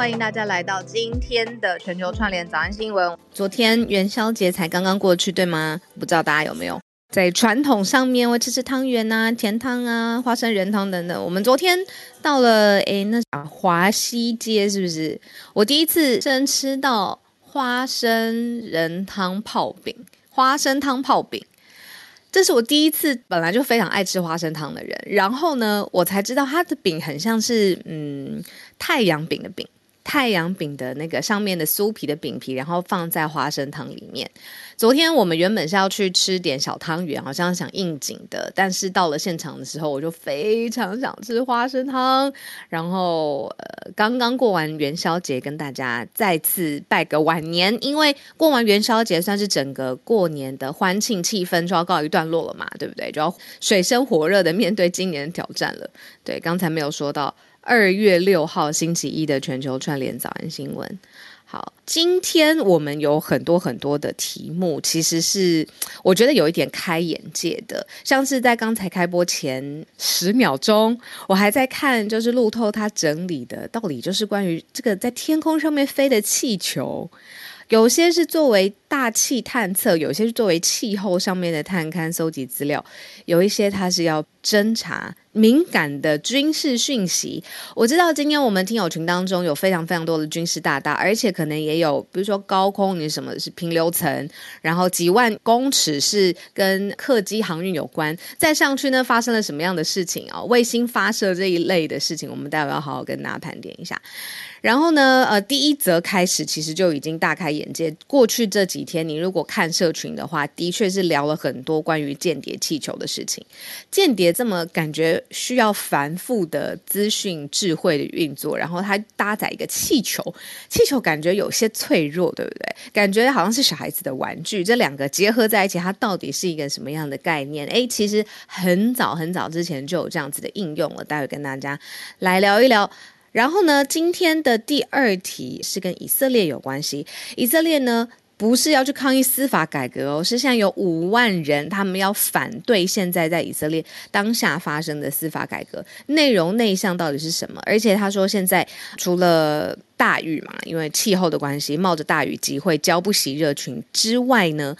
欢迎大家来到今天的全球串联早安新闻。昨天元宵节才刚刚过去，对吗？不知道大家有没有在传统上面会吃吃汤圆啊、甜汤啊、花生仁汤等等。我们昨天到了诶，那啊华西街是不是？我第一次真吃到花生仁汤泡饼，花生汤泡饼。这是我第一次，本来就非常爱吃花生汤的人，然后呢，我才知道它的饼很像是嗯太阳饼的饼。太阳饼的那个上面的酥皮的饼皮，然后放在花生汤里面。昨天我们原本是要去吃点小汤圆，好像想应景的，但是到了现场的时候，我就非常想吃花生汤。然后呃，刚刚过完元宵节，跟大家再次拜个晚年，因为过完元宵节算是整个过年的欢庆气氛就要告一段落了嘛，对不对？就要水深火热的面对今年的挑战了。对，刚才没有说到。二月六号星期一的全球串联早安新闻。好，今天我们有很多很多的题目，其实是我觉得有一点开眼界的。像是在刚才开播前十秒钟，我还在看，就是路透他整理的，到底就是关于这个在天空上面飞的气球。有些是作为大气探测，有些是作为气候上面的探勘、搜集资料，有一些它是要侦查敏感的军事讯息。我知道今天我们听友群当中有非常非常多的军事大大，而且可能也有，比如说高空你什么是平流层，然后几万公尺是跟客机航运有关，再上去呢发生了什么样的事情啊？卫星发射这一类的事情，我们待会要好好跟大家盘点一下。然后呢，呃，第一则开始其实就已经大开眼界。过去这几天，你如果看社群的话，的确是聊了很多关于间谍气球的事情。间谍这么感觉需要繁复的资讯智慧的运作，然后它搭载一个气球，气球感觉有些脆弱，对不对？感觉好像是小孩子的玩具。这两个结合在一起，它到底是一个什么样的概念？诶，其实很早很早之前就有这样子的应用了。待会跟大家来聊一聊。然后呢，今天的第二题是跟以色列有关系。以色列呢，不是要去抗议司法改革哦，是现在有五万人，他们要反对现在在以色列当下发生的司法改革。内容内向到底是什么？而且他说，现在除了大雨嘛，因为气候的关系，冒着大雨集会浇不熄热群之外呢，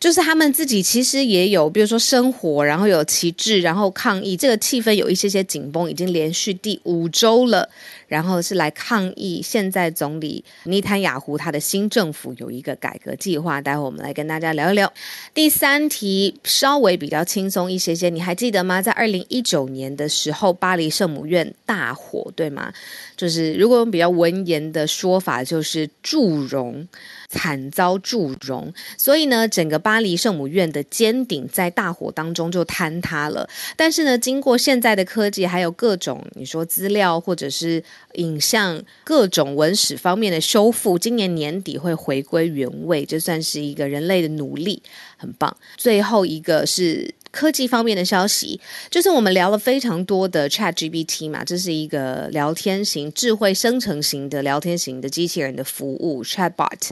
就是他们自己其实也有，比如说生活，然后有旗帜，然后抗议，这个气氛有一些些紧绷，已经连续第五周了。然后是来抗议现在总理尼坦雅胡他的新政府有一个改革计划，待会我们来跟大家聊一聊。第三题稍微比较轻松一些些，你还记得吗？在二零一九年的时候，巴黎圣母院大火，对吗？就是如果用比较文言的说法，就是祝融，惨遭祝融。所以呢，整个巴黎圣母院的尖顶在大火当中就坍塌了。但是呢，经过现在的科技，还有各种你说资料或者是。影像各种文史方面的修复，今年年底会回归原位，这算是一个人类的努力，很棒。最后一个是科技方面的消息，就是我们聊了非常多的 ChatGPT 嘛，这是一个聊天型、智慧生成型的聊天型的机器人的服务 Chatbot，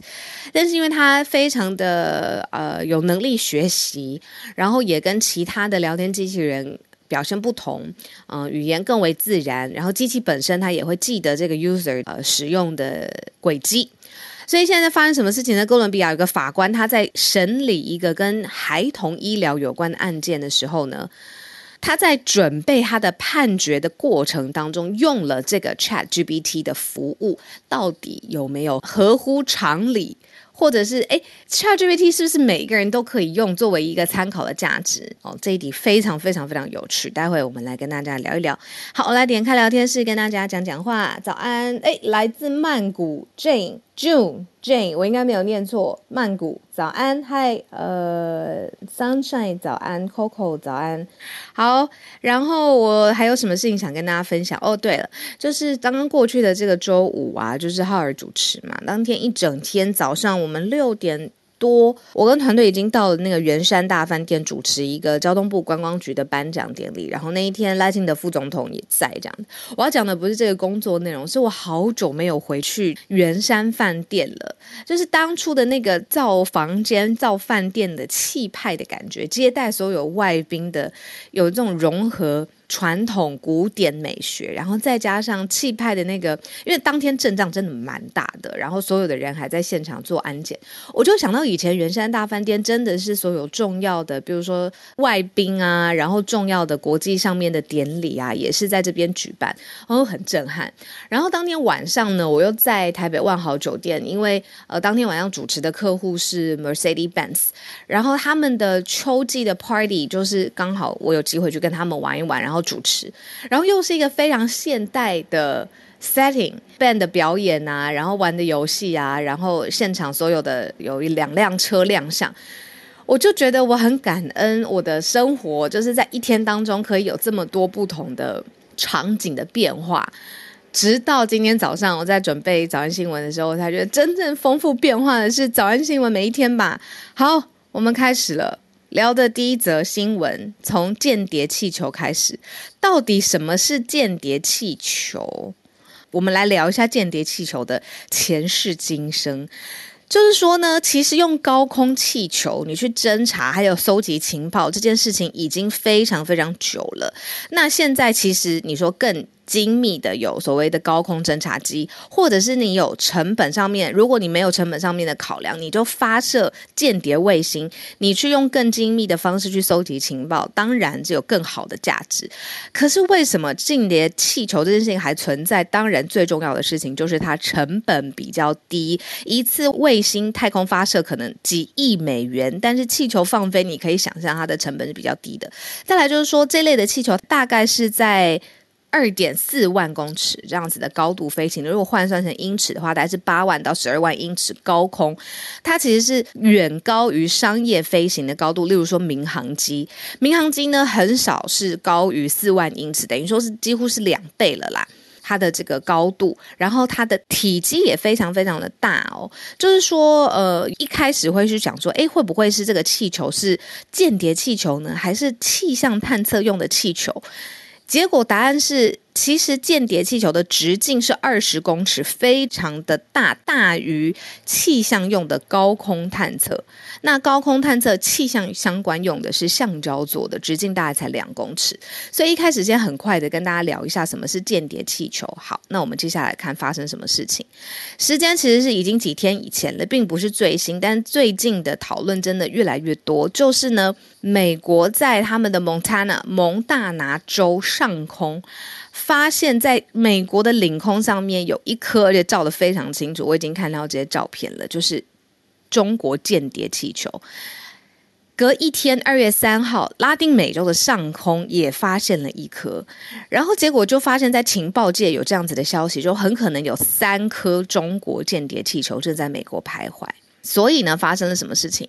但是因为它非常的呃有能力学习，然后也跟其他的聊天机器人。表现不同，嗯、语言更为自然，然后机器本身它也会记得这个 user 呃使用的轨迹，所以现在发生什么事情呢？哥伦比亚有个法官他在审理一个跟孩童医疗有关的案件的时候呢，他在准备他的判决的过程当中用了这个 ChatGPT 的服务，到底有没有合乎常理？或者是哎，ChatGPT 是不是每一个人都可以用作为一个参考的价值？哦，这一题非常非常非常有趣，待会我们来跟大家聊一聊。好，我来点开聊天室跟大家讲讲话。早安，哎，来自曼谷 Jane June Jane，我应该没有念错。曼谷早安嗨呃，Sunshine 早安，Coco 早安，好。然后我还有什么事情想跟大家分享？哦，对了，就是刚刚过去的这个周五啊，就是浩尔主持嘛，当天一整天早上我们六点。多，我跟团队已经到了那个圆山大饭店主持一个交通部观光局的颁奖典礼，然后那一天赖清德副总统也在。这样，我要讲的不是这个工作内容，是我好久没有回去圆山饭店了，就是当初的那个造房间、造饭店的气派的感觉，接待所有外宾的，有这种融合。传统古典美学，然后再加上气派的那个，因为当天阵仗真的蛮大的，然后所有的人还在现场做安检，我就想到以前圆山大饭店真的是所有重要的，比如说外宾啊，然后重要的国际上面的典礼啊，也是在这边举办，然后很震撼。然后当天晚上呢，我又在台北万豪酒店，因为呃当天晚上主持的客户是 Mercedes-Benz，然后他们的秋季的 party 就是刚好我有机会去跟他们玩一玩，然后。主持，然后又是一个非常现代的 setting，band 的表演啊，然后玩的游戏啊，然后现场所有的有一两辆车亮相，我就觉得我很感恩我的生活，就是在一天当中可以有这么多不同的场景的变化。直到今天早上，我在准备早安新闻的时候，我才觉得真正丰富变化的是早安新闻每一天吧。好，我们开始了。聊的第一则新闻，从间谍气球开始。到底什么是间谍气球？我们来聊一下间谍气球的前世今生。就是说呢，其实用高空气球你去侦查还有搜集情报这件事情已经非常非常久了。那现在其实你说更。精密的有所谓的高空侦察机，或者是你有成本上面，如果你没有成本上面的考量，你就发射间谍卫星，你去用更精密的方式去搜集情报，当然就有更好的价值。可是为什么间谍气球这件事情还存在？当然最重要的事情就是它成本比较低，一次卫星太空发射可能几亿美元，但是气球放飞，你可以想象它的成本是比较低的。再来就是说，这类的气球大概是在。二点四万公尺这样子的高度飞行，如果换算成英尺的话，大概是八万到十二万英尺高空。它其实是远高于商业飞行的高度。例如说民航机，民航机呢很少是高于四万英尺，等于说是几乎是两倍了啦。它的这个高度，然后它的体积也非常非常的大哦。就是说，呃，一开始会去想说，诶，会不会是这个气球是间谍气球呢，还是气象探测用的气球？结果答案是。其实间谍气球的直径是二十公尺，非常的大，大于气象用的高空探测。那高空探测气象相关用的是橡胶做的，直径大概才两公尺。所以一开始先很快的跟大家聊一下什么是间谍气球。好，那我们接下来看发生什么事情。时间其实是已经几天以前了，并不是最新，但最近的讨论真的越来越多。就是呢，美国在他们的蒙大拿蒙大拿州上空。发现，在美国的领空上面有一颗，而且照得非常清楚，我已经看到这些照片了，就是中国间谍气球。隔一天，二月三号，拉丁美洲的上空也发现了一颗，然后结果就发现，在情报界有这样子的消息，就很可能有三颗中国间谍气球正在美国徘徊。所以呢，发生了什么事情？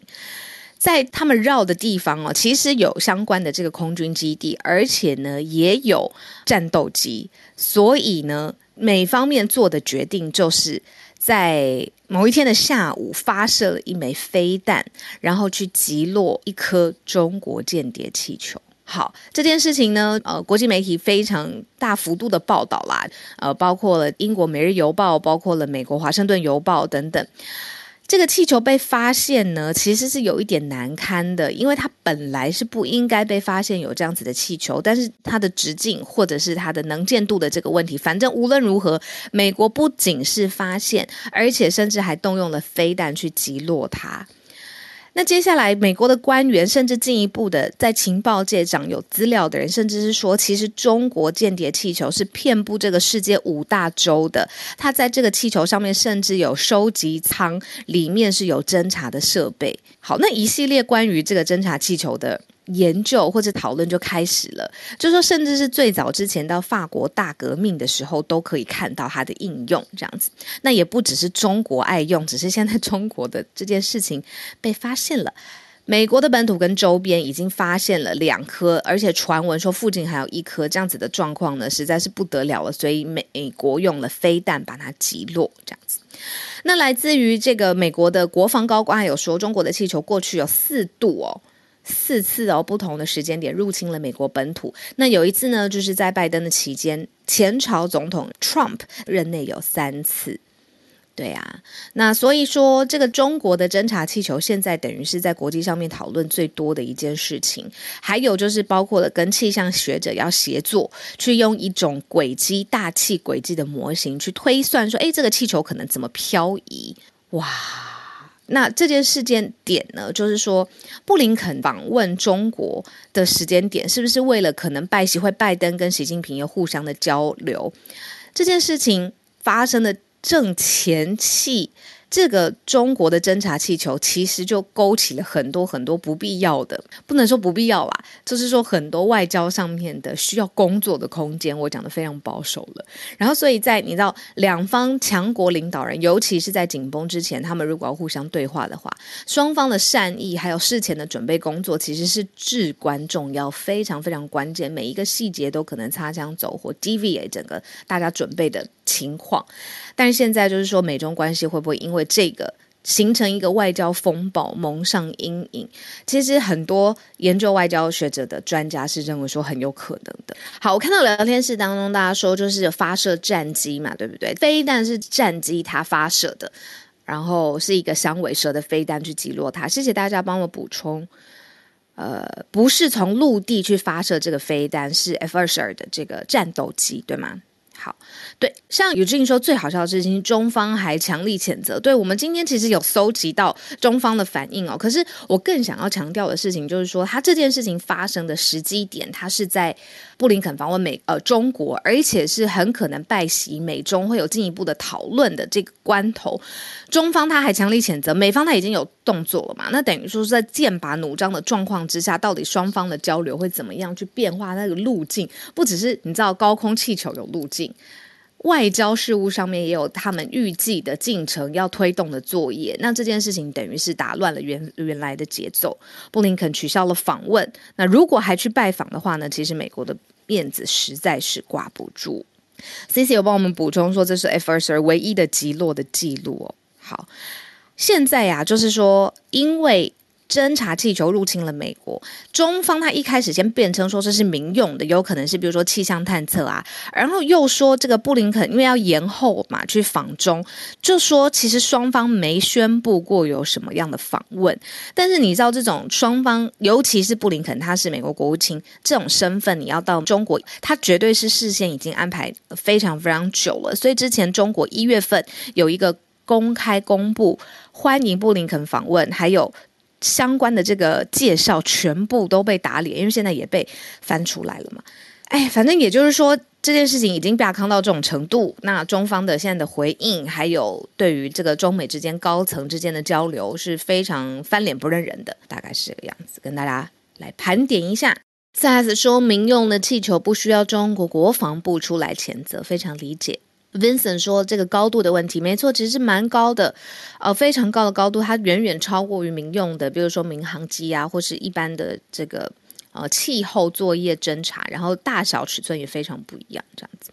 在他们绕的地方哦，其实有相关的这个空军基地，而且呢也有战斗机，所以呢美方面做的决定就是在某一天的下午发射了一枚飞弹，然后去击落一颗中国间谍气球。好，这件事情呢，呃，国际媒体非常大幅度的报道啦，呃，包括了英国《每日邮报》，包括了美国《华盛顿邮报》等等。这个气球被发现呢，其实是有一点难堪的，因为它本来是不应该被发现有这样子的气球，但是它的直径或者是它的能见度的这个问题，反正无论如何，美国不仅是发现，而且甚至还动用了飞弹去击落它。那接下来，美国的官员甚至进一步的在情报界长有资料的人，甚至是说，其实中国间谍气球是遍布这个世界五大洲的。他在这个气球上面甚至有收集舱，里面是有侦查的设备。好，那一系列关于这个侦察气球的研究或者讨论就开始了，就说甚至是最早之前到法国大革命的时候都可以看到它的应用，这样子。那也不只是中国爱用，只是现在中国的这件事情被发现了。美国的本土跟周边已经发现了两颗，而且传闻说附近还有一颗，这样子的状况呢，实在是不得了了。所以美国用了飞弹把它击落，这样子。那来自于这个美国的国防高官还有说，中国的气球过去有四度哦。四次哦，不同的时间点入侵了美国本土。那有一次呢，就是在拜登的期间，前朝总统 Trump 任内有三次。对啊，那所以说，这个中国的侦察气球现在等于是在国际上面讨论最多的一件事情。还有就是包括了跟气象学者要协作，去用一种轨迹、大气轨迹的模型去推算说，诶，这个气球可能怎么漂移？哇！那这件事件点呢，就是说，布林肯访问中国的时间点，是不是为了可能拜习会拜登跟习近平有互相的交流？这件事情发生的正前期。这个中国的侦察气球其实就勾起了很多很多不必要的，不能说不必要啦，就是说很多外交上面的需要工作的空间。我讲的非常保守了。然后，所以在你知道两方强国领导人，尤其是在紧绷之前，他们如果要互相对话的话，双方的善意还有事前的准备工作，其实是至关重要，非常非常关键，每一个细节都可能擦枪走火，DVA 整个大家准备的情况。但现在就是说，美中关系会不会因为这个形成一个外交风暴，蒙上阴影？其实很多研究外交学者的专家是认为说很有可能的。好，我看到聊天室当中大家说就是发射战机嘛，对不对？飞弹是战机它发射的，然后是一个响尾蛇的飞弹去击落它。谢谢大家帮我补充，呃，不是从陆地去发射这个飞弹，是 F 二十二的这个战斗机，对吗？好，对，像宇俊说最好笑的事情，中方还强力谴责。对，我们今天其实有搜集到中方的反应哦，可是我更想要强调的事情就是说，他这件事情发生的时机点，他是在布林肯访问美呃中国，而且是很可能拜习美中会有进一步的讨论的这个关头，中方他还强力谴责，美方他已经有动作了嘛？那等于说是在剑拔弩张的状况之下，到底双方的交流会怎么样去变化那个路径？不只是你知道高空气球有路径。外交事务上面也有他们预计的进程要推动的作业，那这件事情等于是打乱了原原来的节奏。布林肯取消了访问，那如果还去拜访的话呢？其实美国的面子实在是挂不住。CC 有帮我们补充说，这是 F 二十二唯一的击落的记录哦。好，现在呀、啊，就是说因为。侦察气球入侵了美国，中方他一开始先辩称说这是民用的，有可能是比如说气象探测啊，然后又说这个布林肯因为要延后嘛去访中，就说其实双方没宣布过有什么样的访问，但是你知道这种双方，尤其是布林肯他是美国国务卿这种身份，你要到中国，他绝对是事先已经安排非常非常久了，所以之前中国一月份有一个公开公布欢迎布林肯访问，还有。相关的这个介绍全部都被打脸，因为现在也被翻出来了嘛。哎，反正也就是说，这件事情已经被康到这种程度。那中方的现在的回应，还有对于这个中美之间高层之间的交流，是非常翻脸不认人的，大概是这个样子。跟大家来盘点一下。再次说，民用的气球不需要中国国防部出来谴责，非常理解。Vincent 说：“这个高度的问题，没错，其实是蛮高的，呃，非常高的高度，它远远超过于民用的，比如说民航机啊，或是一般的这个呃气候作业侦察，然后大小尺寸也非常不一样，这样子。”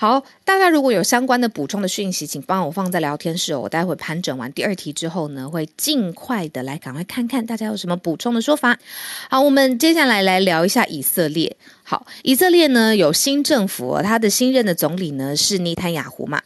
好，大家如果有相关的补充的讯息，请帮我放在聊天室哦。我待会盘整完第二题之后呢，会尽快的来赶快看看大家有什么补充的说法。好，我们接下来来聊一下以色列。好，以色列呢有新政府，他的新任的总理呢是内塔尼亚胡嘛。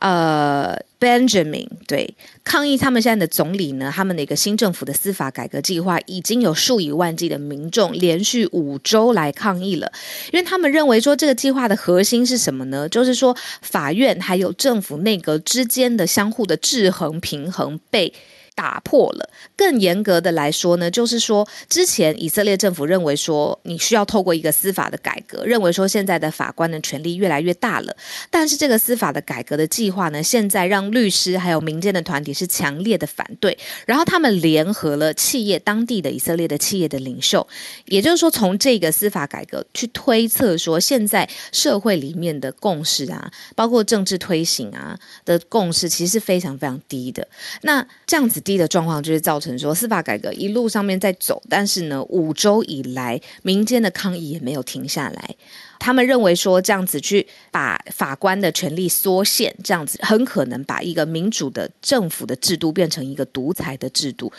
呃，Benjamin 对抗议他们现在的总理呢，他们的一个新政府的司法改革计划已经有数以万计的民众连续五周来抗议了，因为他们认为说这个计划的核心是什么呢？就是说法院还有政府内阁之间的相互的制衡平衡被。打破了。更严格的来说呢，就是说，之前以色列政府认为说，你需要透过一个司法的改革，认为说现在的法官的权力越来越大了。但是这个司法的改革的计划呢，现在让律师还有民间的团体是强烈的反对，然后他们联合了企业当地的以色列的企业的领袖，也就是说，从这个司法改革去推测说，现在社会里面的共识啊，包括政治推行啊的共识，其实是非常非常低的。那这样子低的状况，就是造成说司法改革一路上面在走，但是呢，五周以来民间的抗议也没有停下来。他们认为说，这样子去把法官的权力缩限，这样子很可能把一个民主的政府的制度变成一个独裁的制度。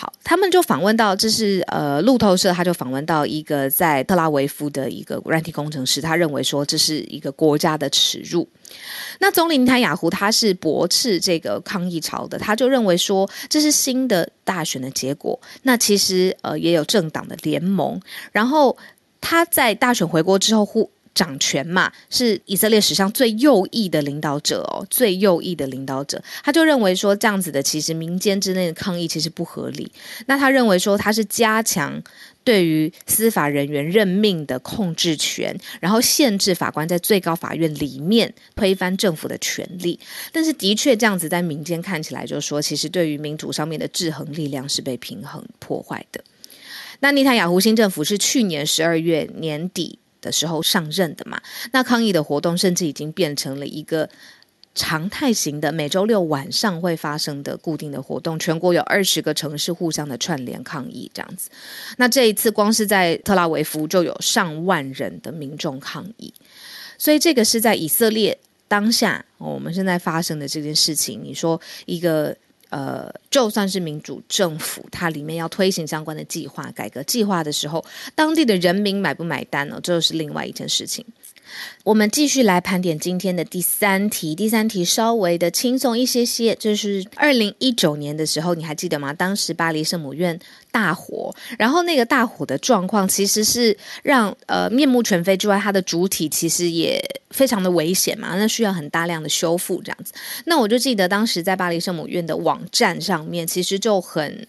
好，他们就访问到，这是呃路透社，他就访问到一个在特拉维夫的一个软体工程师，他认为说，这是一个国家的耻辱。那总理内塔尼亚胡他是驳斥这个抗议潮的，他就认为说，这是新的大选的结果。那其实呃也有政党的联盟，然后。他在大选回国之后，护掌权嘛，是以色列史上最右翼的领导者哦，最右翼的领导者。他就认为说，这样子的其实民间之内的抗议其实不合理。那他认为说，他是加强对于司法人员任命的控制权，然后限制法官在最高法院里面推翻政府的权利。但是的确，这样子在民间看起来，就是说，其实对于民主上面的制衡力量是被平衡破坏的。那内塔尼亚胡新政府是去年十二月年底的时候上任的嘛？那抗议的活动甚至已经变成了一个常态型的，每周六晚上会发生的固定的活动。全国有二十个城市互相的串联抗议，这样子。那这一次光是在特拉维夫就有上万人的民众抗议，所以这个是在以色列当下我们现在发生的这件事情。你说一个。呃，就算是民主政府，它里面要推行相关的计划、改革计划的时候，当地的人民买不买单呢？这就是另外一件事情。我们继续来盘点今天的第三题。第三题稍微的轻松一些些，就是二零一九年的时候，你还记得吗？当时巴黎圣母院大火，然后那个大火的状况其实是让呃面目全非之外，它的主体其实也非常的危险嘛，那需要很大量的修复这样子。那我就记得当时在巴黎圣母院的网站上面，其实就很。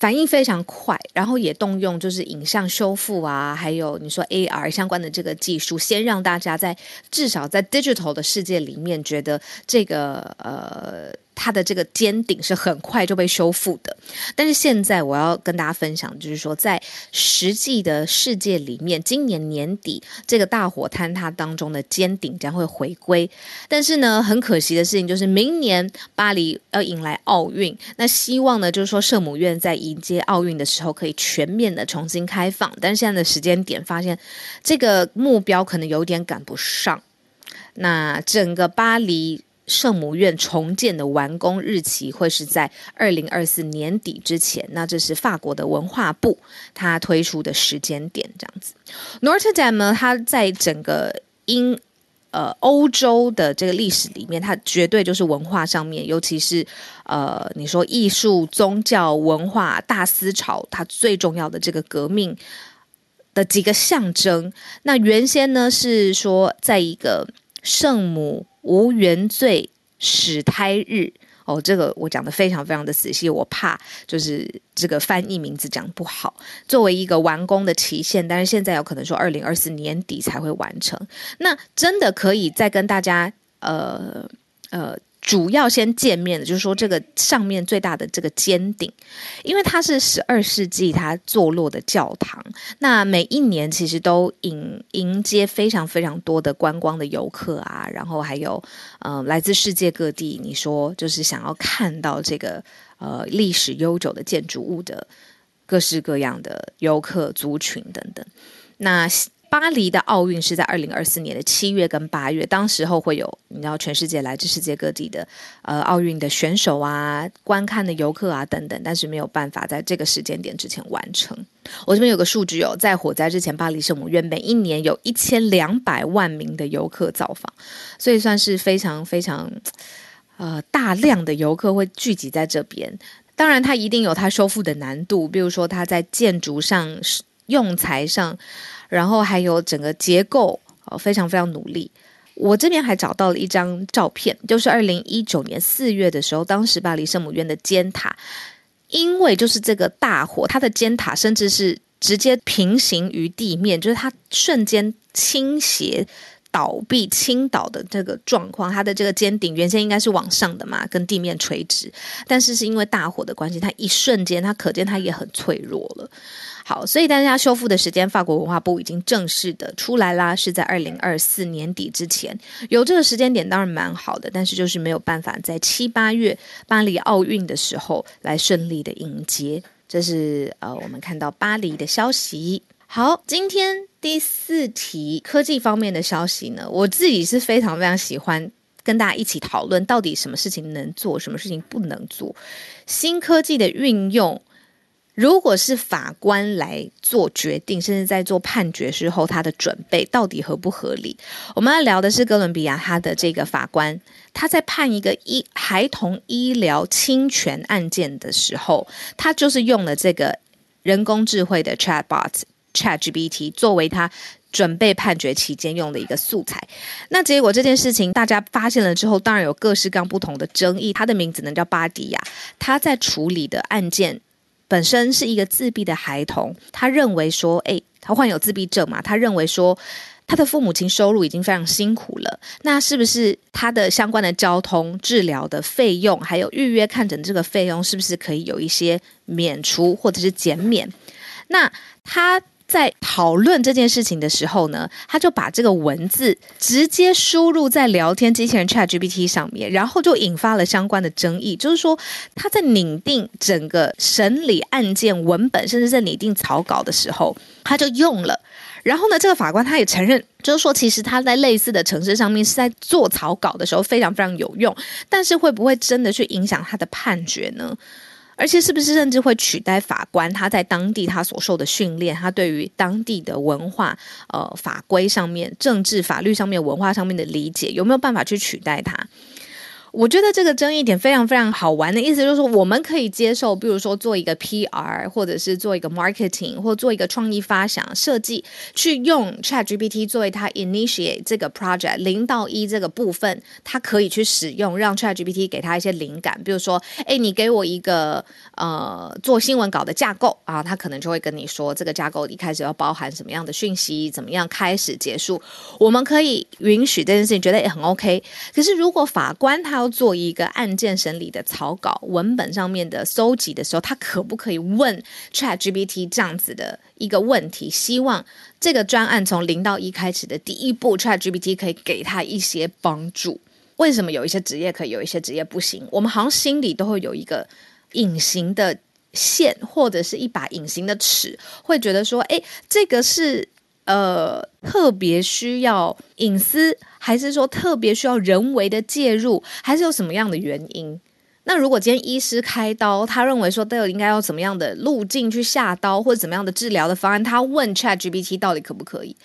反应非常快，然后也动用就是影像修复啊，还有你说 AR 相关的这个技术，先让大家在至少在 digital 的世界里面觉得这个呃。它的这个尖顶是很快就被修复的，但是现在我要跟大家分享，就是说在实际的世界里面，今年年底这个大火坍塌当中的尖顶将会回归。但是呢，很可惜的事情就是明年巴黎要迎来奥运，那希望呢就是说圣母院在迎接奥运的时候可以全面的重新开放，但是现在的时间点发现这个目标可能有点赶不上。那整个巴黎。圣母院重建的完工日期会是在二零二四年底之前，那这是法国的文化部它推出的时间点，这样子。Notre Dame 呢，它在整个英呃欧洲的这个历史里面，它绝对就是文化上面，尤其是呃你说艺术、宗教、文化大思潮，它最重要的这个革命的几个象征。那原先呢是说，在一个圣母。无原罪始胎日哦，这个我讲的非常非常的仔细，我怕就是这个翻译名字讲不好。作为一个完工的期限，但是现在有可能说二零二四年底才会完成。那真的可以再跟大家呃呃。主要先见面的，就是说这个上面最大的这个尖顶，因为它是十二世纪它坐落的教堂，那每一年其实都迎迎接非常非常多的观光的游客啊，然后还有呃来自世界各地，你说就是想要看到这个呃历史悠久的建筑物的各式各样的游客族群等等，那。巴黎的奥运是在二零二四年的七月跟八月，当时候会有你知道全世界来自世界各地的呃奥运的选手啊、观看的游客啊等等，但是没有办法在这个时间点之前完成。我这边有个数据哦，在火灾之前，巴黎圣母院每一年有一千两百万名的游客造访，所以算是非常非常呃大量的游客会聚集在这边。当然，它一定有它修复的难度，比如说它在建筑上、用材上。然后还有整个结构，非常非常努力。我这边还找到了一张照片，就是二零一九年四月的时候，当时巴黎圣母院的尖塔，因为就是这个大火，它的尖塔甚至是直接平行于地面，就是它瞬间倾斜倒闭倾倒的这个状况，它的这个尖顶原先应该是往上的嘛，跟地面垂直，但是是因为大火的关系，它一瞬间，它可见它也很脆弱了。好，所以大家修复的时间，法国文化部已经正式的出来啦，是在二零二四年底之前。有这个时间点当然蛮好的，但是就是没有办法在七八月巴黎奥运的时候来顺利的迎接。这是呃，我们看到巴黎的消息。好，今天第四题科技方面的消息呢，我自己是非常非常喜欢跟大家一起讨论，到底什么事情能做，什么事情不能做，新科技的运用。如果是法官来做决定，甚至在做判决之后，他的准备到底合不合理？我们要聊的是哥伦比亚他的这个法官，他在判一个医孩童医疗侵权案件的时候，他就是用了这个人工智慧的 Chatbot ChatGPT 作为他准备判决期间用的一个素材。那结果这件事情大家发现了之后，当然有各式各样不同的争议。他的名字呢叫巴迪亚，他在处理的案件。本身是一个自闭的孩童，他认为说，哎，他患有自闭症嘛，他认为说，他的父母亲收入已经非常辛苦了，那是不是他的相关的交通、治疗的费用，还有预约看诊这个费用，是不是可以有一些免除或者是减免？那他。在讨论这件事情的时候呢，他就把这个文字直接输入在聊天机器人 ChatGPT 上面，然后就引发了相关的争议。就是说，他在拟定整个审理案件文本，甚至在拟定草稿的时候，他就用了。然后呢，这个法官他也承认，就是说，其实他在类似的城市上面是在做草稿的时候非常非常有用，但是会不会真的去影响他的判决呢？而且是不是甚至会取代法官？他在当地他所受的训练，他对于当地的文化、呃法规上面、政治法律上面、文化上面的理解，有没有办法去取代他？我觉得这个争议点非常非常好玩的意思就是说，我们可以接受，比如说做一个 PR，或者是做一个 marketing，或做一个创意发想设计，去用 ChatGPT 作为它 initiate 这个 project 零到一这个部分，它可以去使用，让 ChatGPT 给他一些灵感，比如说，哎，你给我一个呃做新闻稿的架构啊，他可能就会跟你说，这个架构一开始要包含什么样的讯息，怎么样开始结束，我们可以允许这件事情，觉得也很 OK。可是如果法官他要做一个案件审理的草稿文本上面的搜集的时候，他可不可以问 ChatGPT 这样子的一个问题？希望这个专案从零到一开始的第一步，ChatGPT 可以给他一些帮助。为什么有一些职业可以，有一些职业不行？我们好像心里都会有一个隐形的线，或者是一把隐形的尺，会觉得说，哎，这个是。呃，特别需要隐私，还是说特别需要人为的介入，还是有什么样的原因？那如果今天医师开刀，他认为说都有应该要怎么样的路径去下刀，或者怎么样的治疗的方案，他问 ChatGPT 到底可不可以？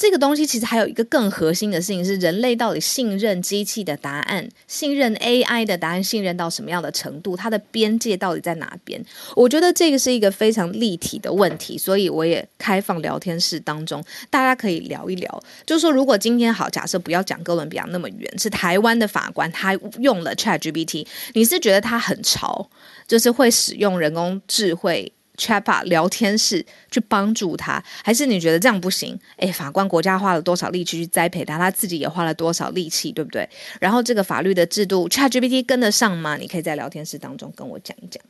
这个东西其实还有一个更核心的事情是，人类到底信任机器的答案，信任 AI 的答案，信任到什么样的程度？它的边界到底在哪边？我觉得这个是一个非常立体的问题，所以我也开放聊天室当中，大家可以聊一聊。就是说，如果今天好，假设不要讲哥伦比亚那么远，是台湾的法官他用了 ChatGPT，你是觉得他很潮，就是会使用人工智慧？Chatbot 聊天室去帮助他，还是你觉得这样不行？诶，法官国家花了多少力气去栽培他，他自己也花了多少力气，对不对？然后这个法律的制度，ChatGPT 跟得上吗？你可以在聊天室当中跟我讲一讲。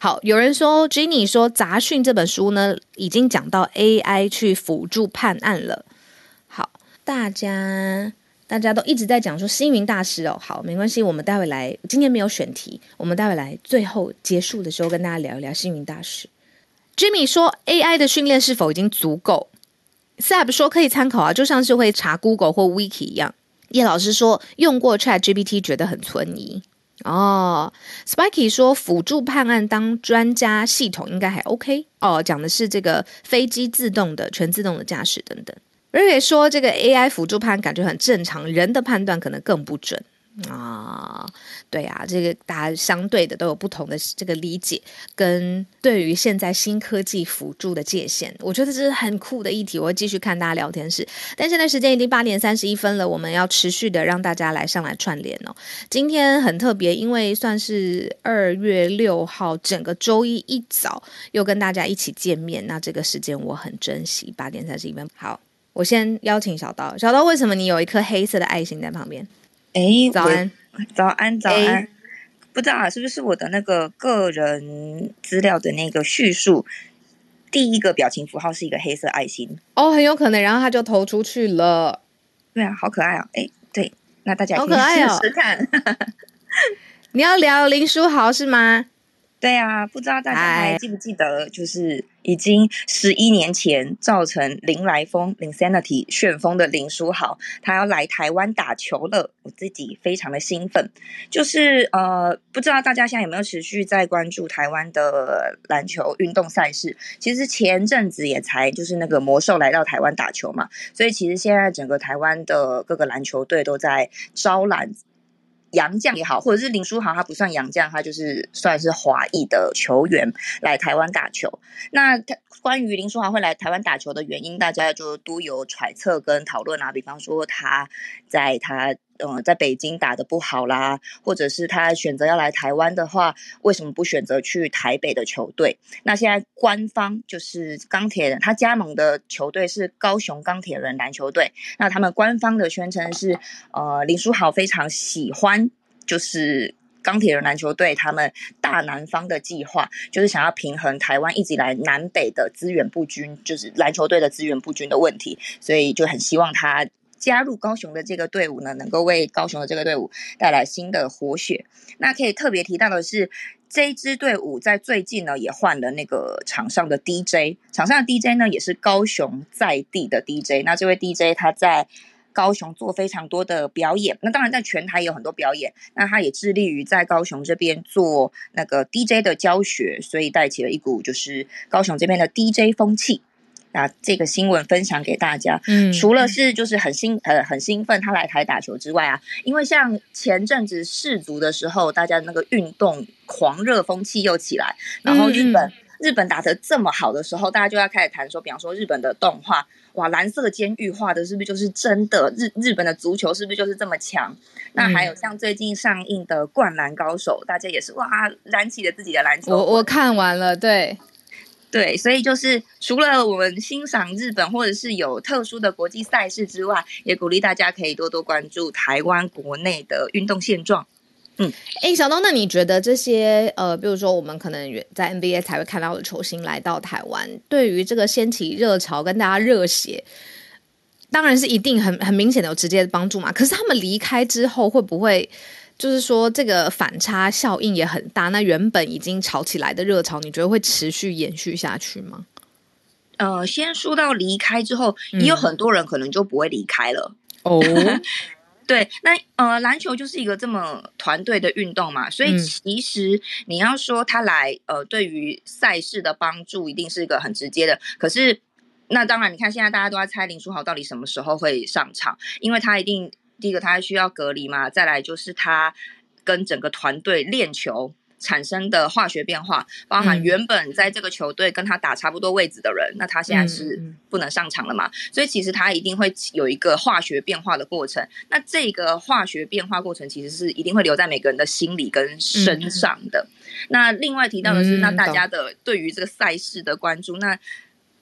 好，有人说，Jenny 说《杂讯》这本书呢，已经讲到 AI 去辅助判案了。好，大家大家都一直在讲说星云大师哦，好，没关系，我们待会来，今天没有选题，我们待会来最后结束的时候跟大家聊一聊星云大师。Jimmy 说：“AI 的训练是否已经足够？Sab 说可以参考啊，就像是会查 Google 或 Wiki 一样。”叶老师说：“用过 ChatGPT 觉得很存疑。”哦，Spiky 说：“辅助判案当专家系统应该还 OK。”哦，讲的是这个飞机自动的、全自动的驾驶等等。瑞瑞说：“这个 AI 辅助判感觉很正常，人的判断可能更不准。”啊，对啊，这个大家相对的都有不同的这个理解，跟对于现在新科技辅助的界限，我觉得这是很酷的议题。我会继续看大家聊天室，但现在时间已经八点三十一分了，我们要持续的让大家来上来串联哦。今天很特别，因为算是二月六号，整个周一一早又跟大家一起见面，那这个时间我很珍惜。八点三十一分，好。我先邀请小刀。小刀，为什么你有一颗黑色的爱心在旁边？哎，早安，早安，早安。不知道啊，是不是我的那个个人资料的那个叙述，第一个表情符号是一个黑色爱心？哦，很有可能。然后他就投出去了。对啊，好可爱哦。哎，对，那大家好可爱哦，试试看。你要聊林书豪是吗？对啊，不知道大家还记不记得，就是已经十一年前造成林来疯、Linsanity 旋风的林书豪，他要来台湾打球了，我自己非常的兴奋。就是呃，不知道大家现在有没有持续在关注台湾的篮球运动赛事？其实前阵子也才就是那个魔兽来到台湾打球嘛，所以其实现在整个台湾的各个篮球队都在招揽。杨绛也好，或者是林书豪，他不算杨绛，他就是算是华裔的球员来台湾打球。那他关于林书豪会来台湾打球的原因，大家就都有揣测跟讨论啊。比方说他在他呃在北京打得不好啦，或者是他选择要来台湾的话，为什么不选择去台北的球队？那现在官方就是钢铁人，他加盟的球队是高雄钢铁人篮球队。那他们官方的宣称是，呃，林书豪非常喜欢。就是钢铁人篮球队他们大南方的计划，就是想要平衡台湾一直以来南北的资源不均，就是篮球队的资源不均的问题，所以就很希望他加入高雄的这个队伍呢，能够为高雄的这个队伍带来新的活血。那可以特别提到的是，这支队伍在最近呢也换了那个场上的 DJ，场上的 DJ 呢也是高雄在地的 DJ。那这位 DJ 他在。高雄做非常多的表演，那当然在全台有很多表演。那他也致力于在高雄这边做那个 DJ 的教学，所以带起了一股就是高雄这边的 DJ 风气。那这个新闻分享给大家，嗯，除了是就是很兴呃很兴奋他来台打球之外啊，因为像前阵子世足的时候，大家那个运动狂热风气又起来，然后日本。嗯日本打得这么好的时候，大家就要开始谈说，比方说日本的动画，哇，蓝色监狱画的是不是就是真的？日日本的足球是不是就是这么强？那还有像最近上映的《灌篮高手》，大家也是哇，燃起了自己的篮球。我我看完了，对对，所以就是除了我们欣赏日本或者是有特殊的国际赛事之外，也鼓励大家可以多多关注台湾国内的运动现状。嗯，哎，小东，那你觉得这些呃，比如说我们可能在 NBA 才会看到的球星来到台湾，对于这个掀起热潮跟大家热血，当然是一定很很明显的有直接的帮助嘛。可是他们离开之后，会不会就是说这个反差效应也很大？那原本已经炒起来的热潮，你觉得会持续延续下去吗？呃，先说到离开之后，也有很多人可能就不会离开了哦。对，那呃，篮球就是一个这么团队的运动嘛，所以其实你要说他来，呃，对于赛事的帮助一定是一个很直接的。可是，那当然，你看现在大家都在猜林书豪到底什么时候会上场，因为他一定第一个他需要隔离嘛，再来就是他跟整个团队练球。产生的化学变化，包含原本在这个球队跟他打差不多位置的人，嗯、那他现在是不能上场了嘛？所以其实他一定会有一个化学变化的过程。那这个化学变化过程其实是一定会留在每个人的心里跟身上的。嗯、那另外提到的是，嗯、那大家的对于这个赛事的关注，那。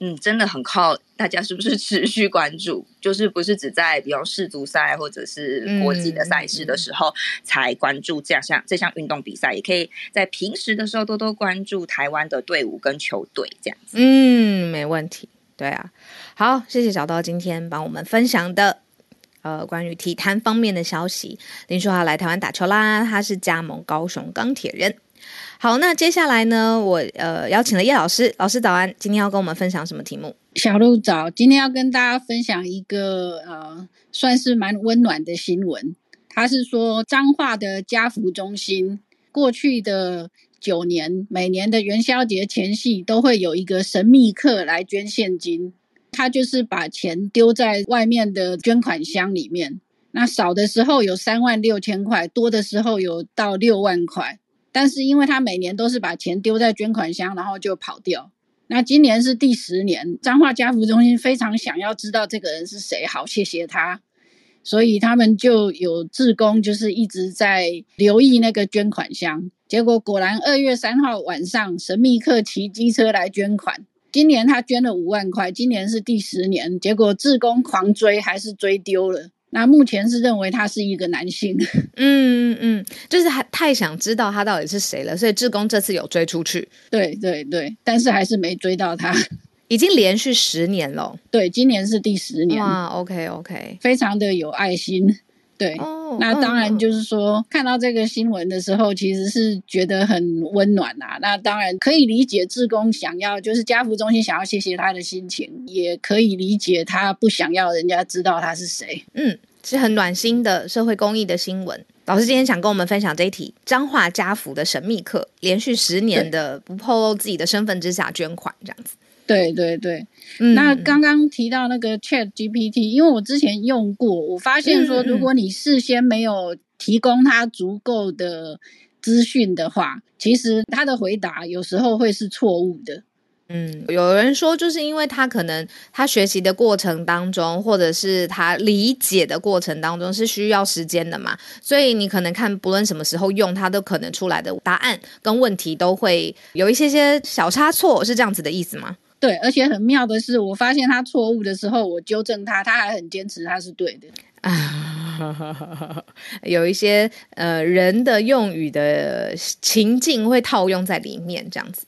嗯，真的很靠大家是不是持续关注，就是不是只在比如世足赛或者是国际的赛事的时候才关注这样像这项运动比赛，也可以在平时的时候多多关注台湾的队伍跟球队这样子。嗯，没问题。对啊，好，谢谢小刀今天帮我们分享的呃关于体坛方面的消息。林书豪来台湾打球啦，他是加盟高雄钢铁人。好，那接下来呢，我呃邀请了叶老师，老师早安，今天要跟我们分享什么题目？小鹿早，今天要跟大家分享一个呃，算是蛮温暖的新闻。他是说彰化的家福中心，过去的九年，每年的元宵节前夕，都会有一个神秘客来捐现金。他就是把钱丢在外面的捐款箱里面，那少的时候有三万六千块，多的时候有到六万块。但是因为他每年都是把钱丢在捐款箱，然后就跑掉。那今年是第十年，彰化家福中心非常想要知道这个人是谁，好谢谢他，所以他们就有志工，就是一直在留意那个捐款箱。结果果然二月三号晚上，神秘客骑机车来捐款，今年他捐了五万块，今年是第十年，结果志工狂追还是追丢了。那目前是认为他是一个男性。嗯嗯，就是还太想知道他到底是谁了，所以志工这次有追出去。对对对，但是还是没追到他。已经连续十年了。对，今年是第十年。哇，OK OK，非常的有爱心。对，哦、那当然就是说，嗯、看到这个新闻的时候，其实是觉得很温暖呐、啊。那当然可以理解志工想要，就是家福中心想要谢谢他的心情，也可以理解他不想要人家知道他是谁。嗯，是很暖心的社会公益的新闻。老师今天想跟我们分享这一题：彰化家福的神秘客，连续十年的不透露自己的身份之下捐款，这样子。对对对，嗯、那刚刚提到那个 Chat GPT，因为我之前用过，我发现说，如果你事先没有提供它足够的资讯的话，其实他的回答有时候会是错误的。嗯，有人说，就是因为他可能他学习的过程当中，或者是他理解的过程当中是需要时间的嘛，所以你可能看不论什么时候用，它都可能出来的答案跟问题都会有一些些小差错，是这样子的意思吗？对，而且很妙的是，我发现他错误的时候，我纠正他，他还很坚持他是对的啊。有一些呃人的用语的情境会套用在里面，这样子。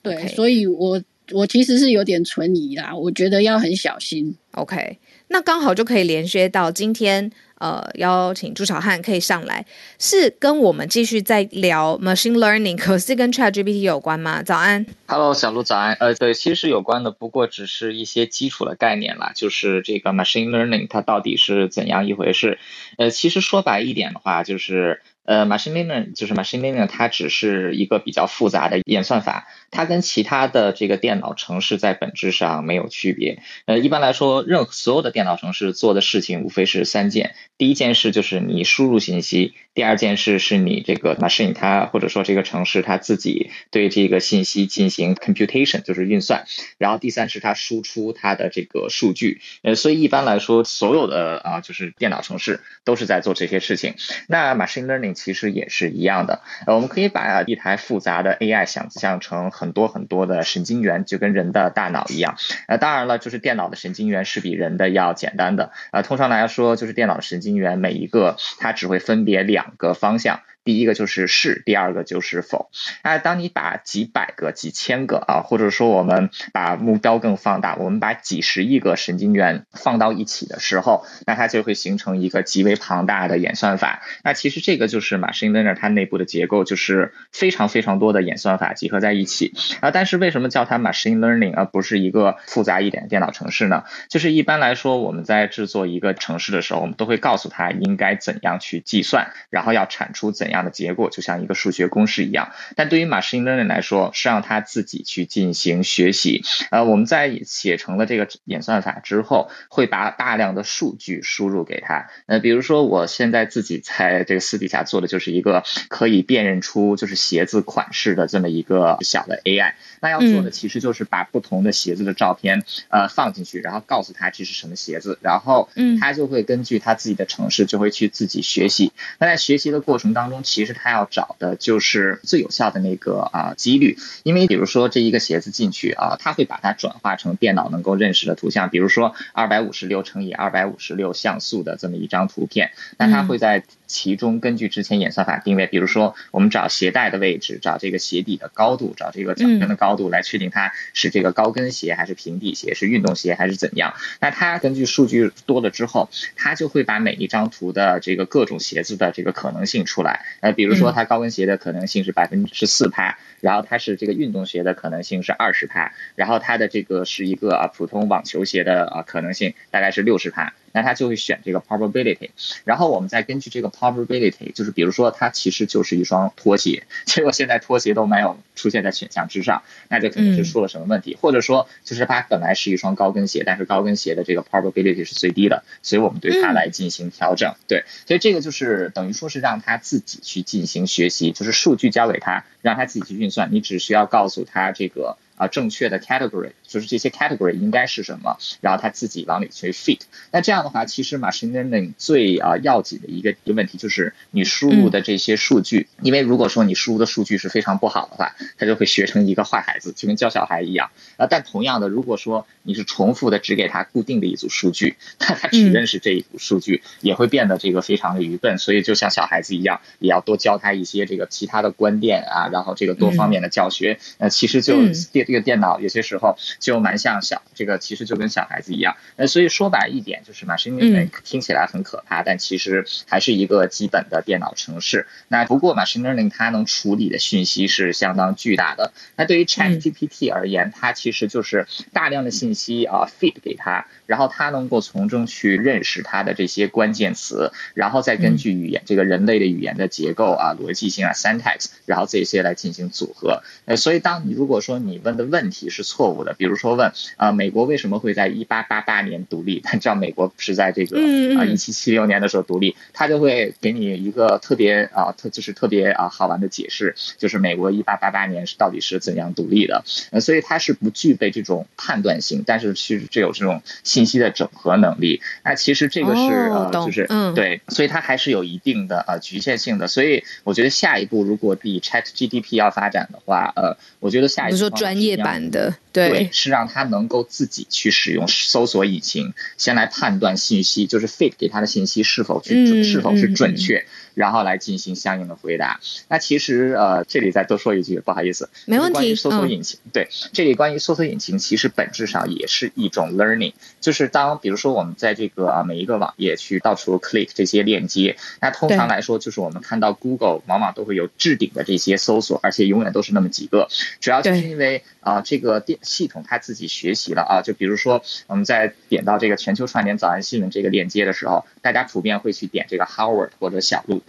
对，Okay. 所以我我其实是有点存疑啦，我觉得要很小心。OK，那刚好就可以连接到今天。呃，邀请朱小汉可以上来，是跟我们继续在聊 machine learning，可是跟 ChatGPT 有关吗？早安，Hello，小鹿早安。呃，对，其实有关的，不过只是一些基础的概念啦，就是这个 machine learning 它到底是怎样一回事？呃，其实说白一点的话，就是。呃，machine learning 就是 machine learning，它只是一个比较复杂的演算法，它跟其他的这个电脑城市在本质上没有区别。呃，一般来说，任所有的电脑城市做的事情无非是三件：第一件事就是你输入信息；第二件事是你这个 machine 它或者说这个城市它自己对这个信息进行 computation，就是运算；然后第三是它输出它的这个数据。呃，所以一般来说，所有的啊就是电脑城市都是在做这些事情。那 machine learning 其实也是一样的，呃，我们可以把一台复杂的 AI 想象成很多很多的神经元，就跟人的大脑一样。呃，当然了，就是电脑的神经元是比人的要简单的。呃，通常来说，就是电脑的神经元每一个它只会分别两个方向。第一个就是是，第二个就是否。那当你把几百个、几千个啊，或者说我们把目标更放大，我们把几十亿个神经元放到一起的时候，那它就会形成一个极为庞大的演算法。那其实这个就是 machine learning 它内部的结构，就是非常非常多的演算法集合在一起啊。但是为什么叫它 machine learning 而不是一个复杂一点的电脑程式呢？就是一般来说，我们在制作一个程式的时候，我们都会告诉它应该怎样去计算，然后要产出怎样的结果，就像一个数学公式一样。但对于 machine learning 来说，是让它自己去进行学习。呃，我们在写成了这个演算法之后，会把大量的数据输入给它。呃，比如说我现在自己在这个私底下做的就是一个可以辨认出就是鞋子款式的这么一个小的 AI。那要做的其实就是把不同的鞋子的照片呃放进去，然后告诉他这是什么鞋子，然后嗯，他就会根据他自己的城市就会去自己学习。那在学习的过程当中，其实他要找的就是最有效的那个啊几率，因为比如说这一个鞋子进去啊，他会把它转化成电脑能够认识的图像，比如说二百五十六乘以二百五十六像素的这么一张图片，那他会在其中根据之前演算法定位，比如说我们找鞋带的位置，找这个鞋底的高度，找这个脚跟的高度来确定它是这个高跟鞋还是平底鞋，是运动鞋还是怎样。那它根据数据多了之后，它就会把每一张图的这个各种鞋子的这个可能性出来。呃，比如说它高跟鞋的可能性是百分之四趴，然后它是这个运动鞋的可能性是二十趴，然后它的这个是一个啊普通网球鞋的啊可能性大概是六十趴。那他就会选这个 probability，然后我们再根据这个 probability，就是比如说它其实就是一双拖鞋，结果现在拖鞋都没有出现在选项之上，那就肯定是出了什么问题，或者说就是它本来是一双高跟鞋，但是高跟鞋的这个 probability 是最低的，所以我们对它来进行调整。对，所以这个就是等于说是让它自己去进行学习，就是数据交给他，让他自己去运算，你只需要告诉他这个。啊正确的 category，就是这些 category 应该是什么，然后他自己往里去 fit。那这样的话，其实 machine learning 最啊要紧的一个一个问题就是你输入的这些数据，嗯、因为如果说你输入的数据是非常不好的话，它就会学成一个坏孩子，就跟教小孩一样。啊，但同样的，如果说你是重复的只给他固定的一组数据，那他只认识这一组数据，也会变得这个非常的愚笨。所以就像小孩子一样，也要多教他一些这个其他的观点啊，然后这个多方面的教学。那，其实就电这个电脑有些时候就蛮像小这个，其实就跟小孩子一样。那，所以说白一点，就是 machine learning 听起来很可怕，但其实还是一个基本的电脑程式。那不过 machine learning 它能处理的讯息是相当巨大的。那对于 ChatGPT 而言，它其实就是大量的信息啊 feed 给他，然后他能够从中去认识它的这些关键词，然后再根据语言这个人类的语言的结构啊、逻辑性啊、syntax，然后这些来进行组合。呃，所以当你如果说你问的问题是错误的，比如说问啊，美国为什么会在一八八八年独立？但知道美国是在这个啊一七七六年的时候独立，他就会给你一个特别啊特就是特别啊好玩的解释，就是美国一八八八年是到底是怎样独立的？呃，所以它是不具备这种判断性，但是其实具有这种信息的整合能力。那其实这个是呃就是嗯对，所以它还是有一定的呃局限性的。所以我觉得下一步如果比 ChatGPT 要发展的话，呃，我觉得下一步说专业版的对，对是让它能够自己去使用搜索引擎，先来判断信息，就是 feed 给它的信息是否去、嗯、是否是准确。然后来进行相应的回答。那其实呃，这里再多说一句，不好意思，没问题。关于搜索引擎，嗯、对，这里关于搜索引擎，其实本质上也是一种 learning。就是当比如说我们在这个啊每一个网页去到处 click 这些链接，那通常来说就是我们看到 Google 往往都会有置顶的这些搜索，而且永远都是那么几个。主要就是因为啊这个电系统它自己学习了啊，就比如说我们在点到这个全球串联早安新闻这个链接的时候，大家普遍会去点这个 Howard 或者小路。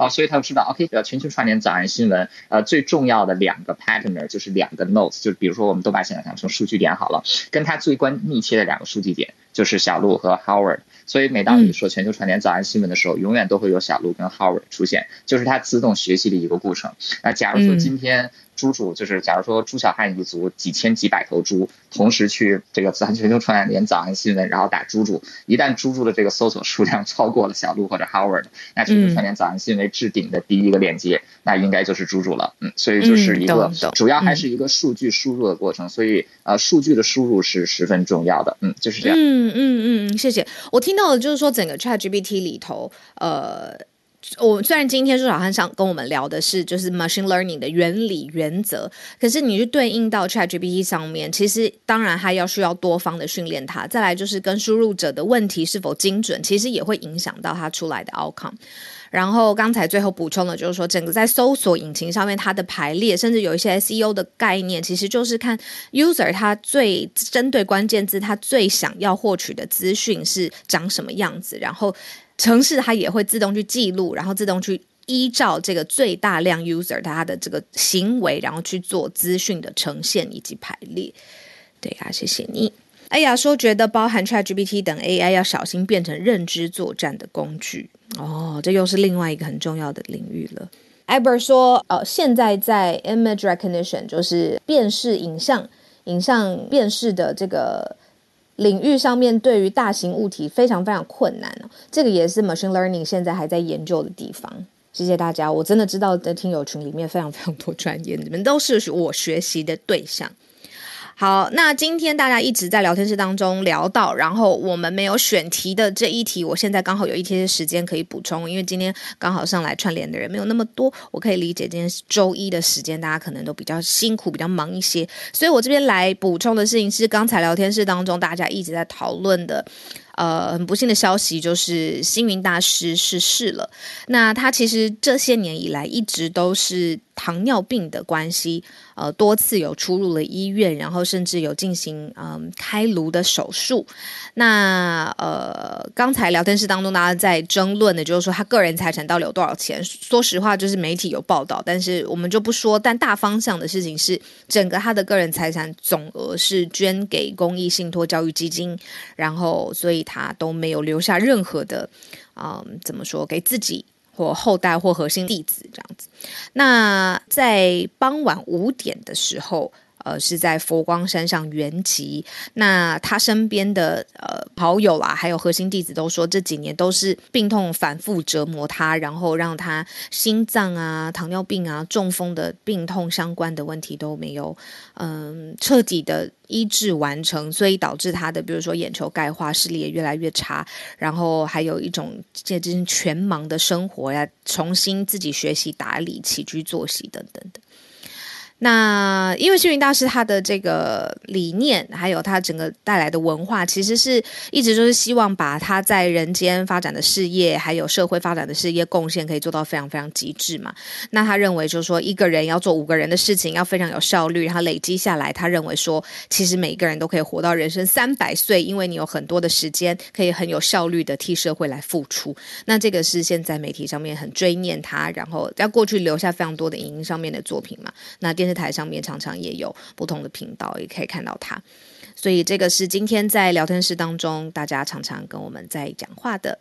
哦，所以他就知道，OK，呃，全球串联早安新闻，呃，最重要的两个 partner 就是两个 nodes，就是比如说我们都把它想象成数据点好了，跟它最关密切的两个数据点就是小鹿和 Howard。所以每当你说全球串联早安新闻的时候，永远都会有小鹿跟 Howard 出现，就是它自动学习的一个过程。那假如说今天。猪猪就是，假如说猪小汉一族几千几百头猪同时去这个咱全球串联早安新闻，然后打猪猪，一旦猪猪的这个搜索数量超过了小鹿或者 Howard，那全球串联早安新闻置顶的第一个链接，那应该就是猪猪了。嗯，所以就是一个主要还是一个数据输入的过程，所以呃数据的输入是十分重要的。嗯，就是这样。嗯嗯嗯，谢谢。我听到的就是说整个 ChatGPT 里头，呃。我虽然今天朱小汉想跟我们聊的是就是 machine learning 的原理原则，可是你去对应到 ChatGPT 上面，其实当然还要需要多方的训练它。再来就是跟输入者的问题是否精准，其实也会影响到它出来的 outcome。然后刚才最后补充的就是说，整个在搜索引擎上面它的排列，甚至有一些 SEO 的概念，其实就是看 user 他最针对关键字，他最想要获取的资讯是长什么样子，然后。程式它也会自动去记录，然后自动去依照这个最大量 user 他的这个行为，然后去做资讯的呈现以及排列。对啊，谢谢你。哎呀，说觉得包含 ChatGPT 等 AI 要小心变成认知作战的工具哦，这又是另外一个很重要的领域了。Albert 说，呃，现在在 image recognition 就是辨识影像、影像辨识的这个。领域上面对于大型物体非常非常困难，这个也是 machine learning 现在还在研究的地方。谢谢大家，我真的知道在听友群里面非常非常多专业，你们都是我学习的对象。好，那今天大家一直在聊天室当中聊到，然后我们没有选题的这一题，我现在刚好有一些时间可以补充，因为今天刚好上来串联的人没有那么多，我可以理解今天周一的时间，大家可能都比较辛苦，比较忙一些，所以我这边来补充的事情是刚才聊天室当中大家一直在讨论的。呃，很不幸的消息就是星云大师逝世了。那他其实这些年以来一直都是糖尿病的关系，呃，多次有出入了医院，然后甚至有进行嗯、开颅的手术。那呃，刚才聊天室当中大家在争论的，就是说他个人财产到底有多少钱？说实话，就是媒体有报道，但是我们就不说。但大方向的事情是，整个他的个人财产总额是捐给公益信托教育基金，然后所以他都没有留下任何的，嗯，怎么说，给自己或后代或核心弟子这样子。那在傍晚五点的时候。呃，是在佛光山上圆寂。那他身边的呃好友啊，还有核心弟子都说，这几年都是病痛反复折磨他，然后让他心脏啊、糖尿病啊、中风的病痛相关的问题都没有嗯、彻底的医治完成，所以导致他的比如说眼球钙化、视力也越来越差，然后还有一种接近全盲的生活呀，重新自己学习打理、起居作息等等的。那因为星云大师他的这个理念，还有他整个带来的文化，其实是一直就是希望把他在人间发展的事业，还有社会发展的事业贡献可以做到非常非常极致嘛。那他认为就是说，一个人要做五个人的事情，要非常有效率，然后累积下来，他认为说，其实每一个人都可以活到人生三百岁，因为你有很多的时间可以很有效率的替社会来付出。那这个是现在媒体上面很追念他，然后在过去留下非常多的影音上面的作品嘛。那电台上面常常也有不同的频道，也可以看到他，所以这个是今天在聊天室当中大家常常跟我们在讲话的。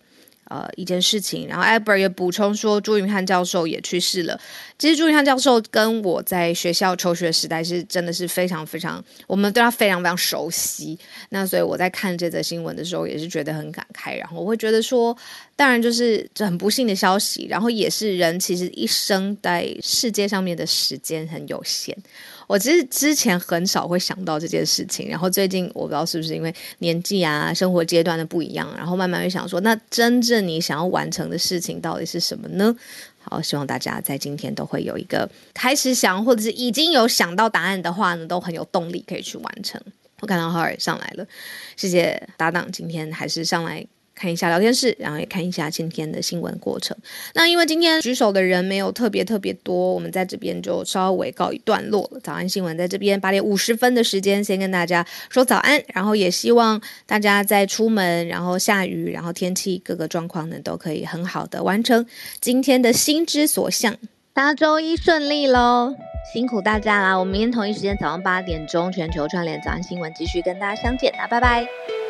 呃一件事情。然后 Albert 也补充说，朱云汉教授也去世了。其实朱云汉教授跟我在学校求学时代是真的是非常非常，我们对他非常非常熟悉。那所以我在看这则新闻的时候，也是觉得很感慨。然后我会觉得说，当然就是这很不幸的消息，然后也是人其实一生在世界上面的时间很有限。我其实之前很少会想到这件事情，然后最近我不知道是不是因为年纪啊、生活阶段的不一样，然后慢慢会想说，那真正你想要完成的事情到底是什么呢？好，希望大家在今天都会有一个开始想，或者是已经有想到答案的话呢，都很有动力可以去完成。我看到浩尔上来了，谢谢搭档，今天还是上来。看一下聊天室，然后也看一下今天的新闻过程。那因为今天举手的人没有特别特别多，我们在这边就稍微告一段落了。早安新闻在这边八点五十分的时间，先跟大家说早安，然后也希望大家在出门，然后下雨，然后天气各个状况呢都可以很好的完成今天的心之所向。大家周一顺利喽，辛苦大家啦！我们明天同一时间早上八点钟全球串联早安新闻继续跟大家相见，那拜拜。